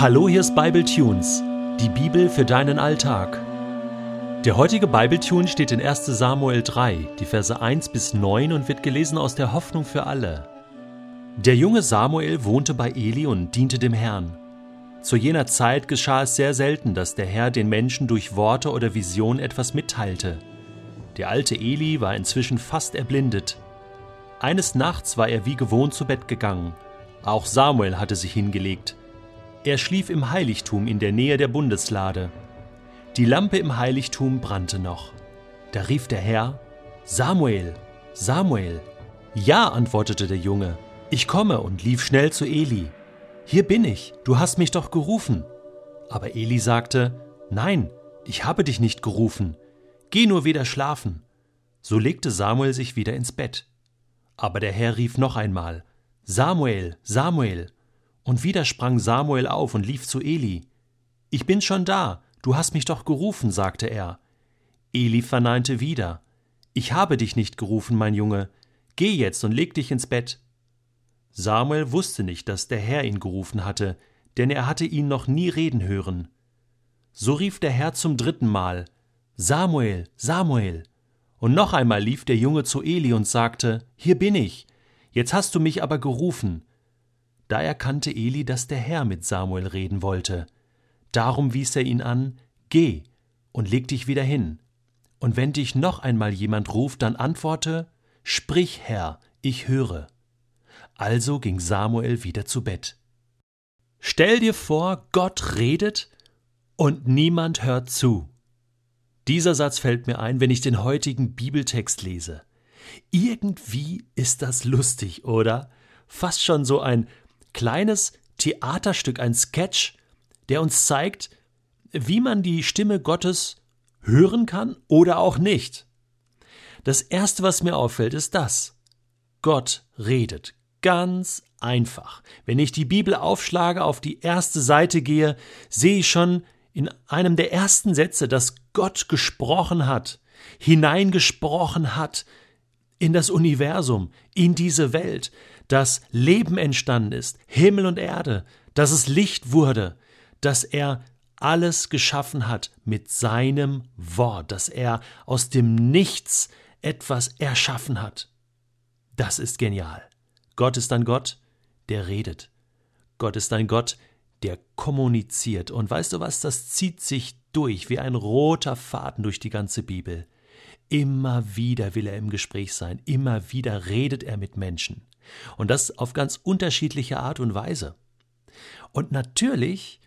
Hallo, hier ist Bible Tunes, die Bibel für deinen Alltag. Der heutige Bible Tune steht in 1. Samuel 3, die Verse 1 bis 9 und wird gelesen aus der Hoffnung für alle. Der junge Samuel wohnte bei Eli und diente dem Herrn. Zu jener Zeit geschah es sehr selten, dass der Herr den Menschen durch Worte oder Vision etwas mitteilte. Der alte Eli war inzwischen fast erblindet. Eines Nachts war er wie gewohnt zu Bett gegangen. Auch Samuel hatte sich hingelegt. Er schlief im Heiligtum in der Nähe der Bundeslade. Die Lampe im Heiligtum brannte noch. Da rief der Herr, Samuel, Samuel. Ja, antwortete der Junge, ich komme und lief schnell zu Eli. Hier bin ich, du hast mich doch gerufen. Aber Eli sagte, Nein, ich habe dich nicht gerufen. Geh nur wieder schlafen. So legte Samuel sich wieder ins Bett. Aber der Herr rief noch einmal, Samuel, Samuel. Und wieder sprang Samuel auf und lief zu Eli. Ich bin schon da, du hast mich doch gerufen, sagte er. Eli verneinte wieder. Ich habe dich nicht gerufen, mein Junge. Geh jetzt und leg dich ins Bett. Samuel wusste nicht, dass der Herr ihn gerufen hatte, denn er hatte ihn noch nie reden hören. So rief der Herr zum dritten Mal Samuel, Samuel. Und noch einmal lief der Junge zu Eli und sagte Hier bin ich. Jetzt hast du mich aber gerufen. Da erkannte Eli, dass der Herr mit Samuel reden wollte. Darum wies er ihn an, Geh und leg dich wieder hin. Und wenn dich noch einmal jemand ruft, dann antworte, Sprich, Herr, ich höre. Also ging Samuel wieder zu Bett. Stell dir vor, Gott redet und niemand hört zu. Dieser Satz fällt mir ein, wenn ich den heutigen Bibeltext lese. Irgendwie ist das lustig, oder? Fast schon so ein kleines Theaterstück, ein Sketch, der uns zeigt, wie man die Stimme Gottes hören kann oder auch nicht. Das Erste, was mir auffällt, ist das. Gott redet ganz einfach. Wenn ich die Bibel aufschlage, auf die erste Seite gehe, sehe ich schon in einem der ersten Sätze, dass Gott gesprochen hat, hineingesprochen hat in das Universum, in diese Welt, dass Leben entstanden ist, Himmel und Erde, dass es Licht wurde, dass er alles geschaffen hat mit seinem Wort, dass er aus dem Nichts etwas erschaffen hat. Das ist genial. Gott ist ein Gott, der redet. Gott ist ein Gott, der kommuniziert. Und weißt du was, das zieht sich durch wie ein roter Faden durch die ganze Bibel. Immer wieder will er im Gespräch sein, immer wieder redet er mit Menschen. Und das auf ganz unterschiedliche Art und Weise. Und natürlich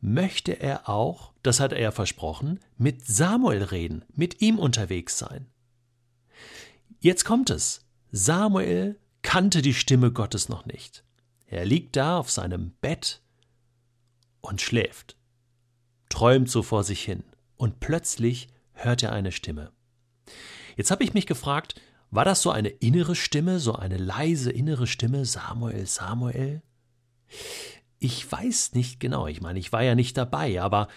möchte er auch, das hat er ja versprochen, mit Samuel reden, mit ihm unterwegs sein. Jetzt kommt es. Samuel kannte die Stimme Gottes noch nicht. Er liegt da auf seinem Bett und schläft, träumt so vor sich hin, und plötzlich hört er eine Stimme. Jetzt habe ich mich gefragt, war das so eine innere Stimme, so eine leise innere Stimme, Samuel, Samuel? Ich weiß nicht genau, ich meine, ich war ja nicht dabei, aber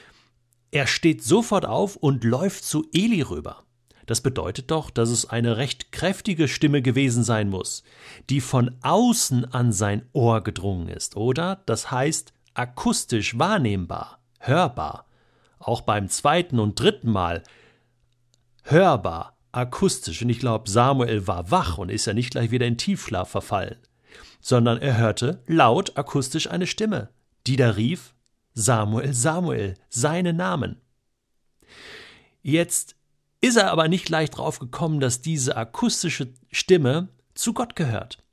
er steht sofort auf und läuft zu Eli rüber. Das bedeutet doch, dass es eine recht kräftige Stimme gewesen sein muss, die von außen an sein Ohr gedrungen ist, oder? Das heißt, akustisch wahrnehmbar, hörbar. Auch beim zweiten und dritten Mal hörbar, akustisch, und ich glaube, Samuel war wach und ist ja nicht gleich wieder in Tiefschlaf verfallen, sondern er hörte laut akustisch eine Stimme, die da rief Samuel, Samuel, seinen Namen. Jetzt ist er aber nicht gleich drauf gekommen, dass diese akustische Stimme zu Gott gehört,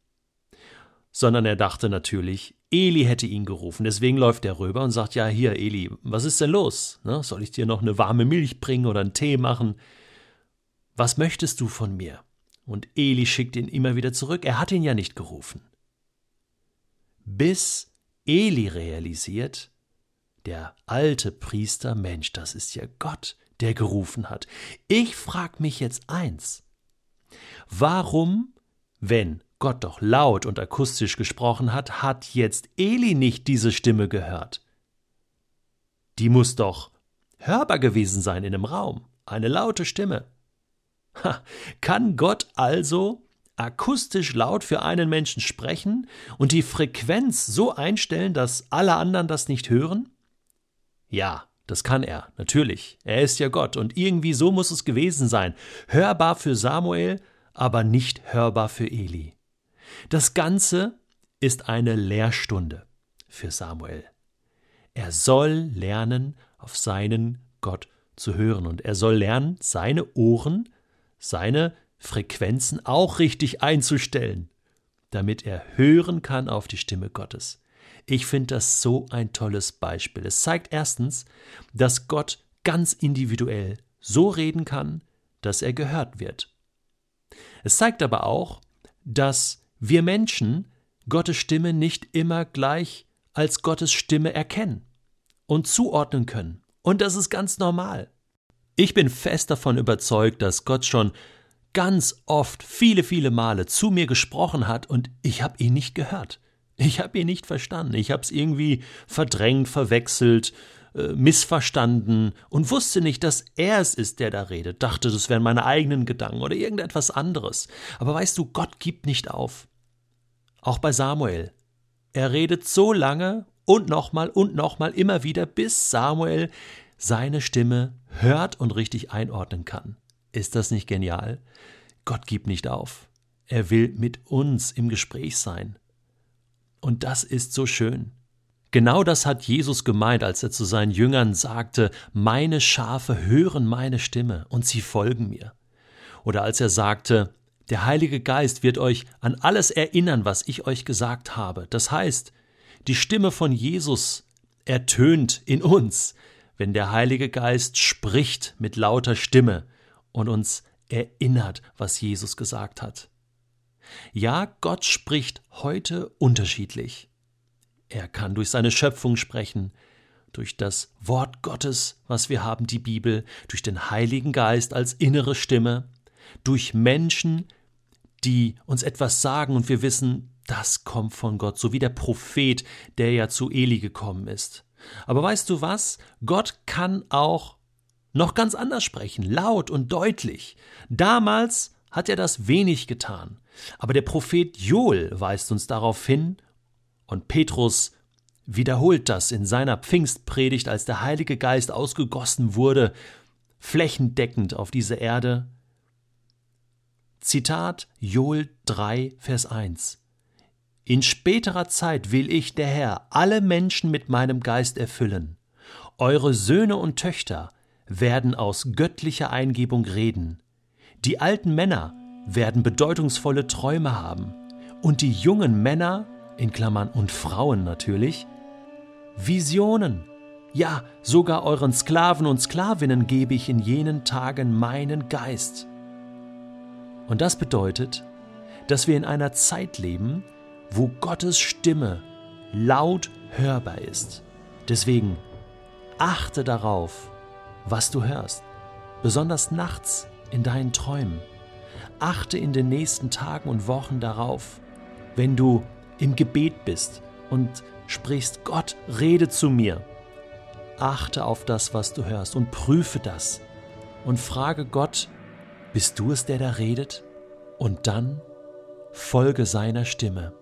sondern er dachte natürlich, Eli hätte ihn gerufen. Deswegen läuft er rüber und sagt: Ja, hier, Eli, was ist denn los? Ne? Soll ich dir noch eine warme Milch bringen oder einen Tee machen? Was möchtest du von mir? Und Eli schickt ihn immer wieder zurück, er hat ihn ja nicht gerufen. Bis Eli realisiert, der alte Priester, Mensch, das ist ja Gott, der gerufen hat. Ich frag mich jetzt eins. Warum, wenn Gott doch laut und akustisch gesprochen hat, hat jetzt Eli nicht diese Stimme gehört? Die muss doch hörbar gewesen sein in einem Raum, eine laute Stimme. Kann Gott also akustisch laut für einen Menschen sprechen und die Frequenz so einstellen, dass alle anderen das nicht hören? Ja, das kann er, natürlich. Er ist ja Gott und irgendwie so muss es gewesen sein. Hörbar für Samuel, aber nicht hörbar für Eli. Das Ganze ist eine Lehrstunde für Samuel. Er soll lernen, auf seinen Gott zu hören und er soll lernen, seine Ohren, seine Frequenzen auch richtig einzustellen, damit er hören kann auf die Stimme Gottes. Ich finde das so ein tolles Beispiel. Es zeigt erstens, dass Gott ganz individuell so reden kann, dass er gehört wird. Es zeigt aber auch, dass wir Menschen Gottes Stimme nicht immer gleich als Gottes Stimme erkennen und zuordnen können. Und das ist ganz normal. Ich bin fest davon überzeugt, dass Gott schon ganz oft, viele, viele Male zu mir gesprochen hat und ich habe ihn nicht gehört. Ich habe ihn nicht verstanden. Ich habe es irgendwie verdrängt, verwechselt, äh, missverstanden und wusste nicht, dass er es ist, der da redet. Dachte, das wären meine eigenen Gedanken oder irgendetwas anderes. Aber weißt du, Gott gibt nicht auf. Auch bei Samuel. Er redet so lange und nochmal und nochmal immer wieder, bis Samuel seine Stimme hört und richtig einordnen kann. Ist das nicht genial? Gott gibt nicht auf. Er will mit uns im Gespräch sein. Und das ist so schön. Genau das hat Jesus gemeint, als er zu seinen Jüngern sagte, meine Schafe hören meine Stimme und sie folgen mir. Oder als er sagte, der Heilige Geist wird euch an alles erinnern, was ich euch gesagt habe. Das heißt, die Stimme von Jesus ertönt in uns, wenn der Heilige Geist spricht mit lauter Stimme und uns erinnert, was Jesus gesagt hat. Ja, Gott spricht heute unterschiedlich. Er kann durch seine Schöpfung sprechen, durch das Wort Gottes, was wir haben, die Bibel, durch den Heiligen Geist als innere Stimme, durch Menschen, die uns etwas sagen und wir wissen, das kommt von Gott, so wie der Prophet, der ja zu Eli gekommen ist. Aber weißt du was? Gott kann auch noch ganz anders sprechen, laut und deutlich. Damals hat er das wenig getan. Aber der Prophet Joel weist uns darauf hin, und Petrus wiederholt das in seiner Pfingstpredigt, als der Heilige Geist ausgegossen wurde, flächendeckend auf diese Erde. Zitat Joel 3, Vers 1. In späterer Zeit will ich, der Herr, alle Menschen mit meinem Geist erfüllen. Eure Söhne und Töchter werden aus göttlicher Eingebung reden. Die alten Männer werden bedeutungsvolle Träume haben und die jungen Männer, in Klammern und Frauen natürlich, Visionen. Ja, sogar euren Sklaven und Sklavinnen gebe ich in jenen Tagen meinen Geist. Und das bedeutet, dass wir in einer Zeit leben, wo Gottes Stimme laut hörbar ist. Deswegen achte darauf, was du hörst, besonders nachts in deinen Träumen. Achte in den nächsten Tagen und Wochen darauf, wenn du im Gebet bist und sprichst, Gott, rede zu mir. Achte auf das, was du hörst und prüfe das und frage Gott, bist du es, der da redet? Und dann folge seiner Stimme.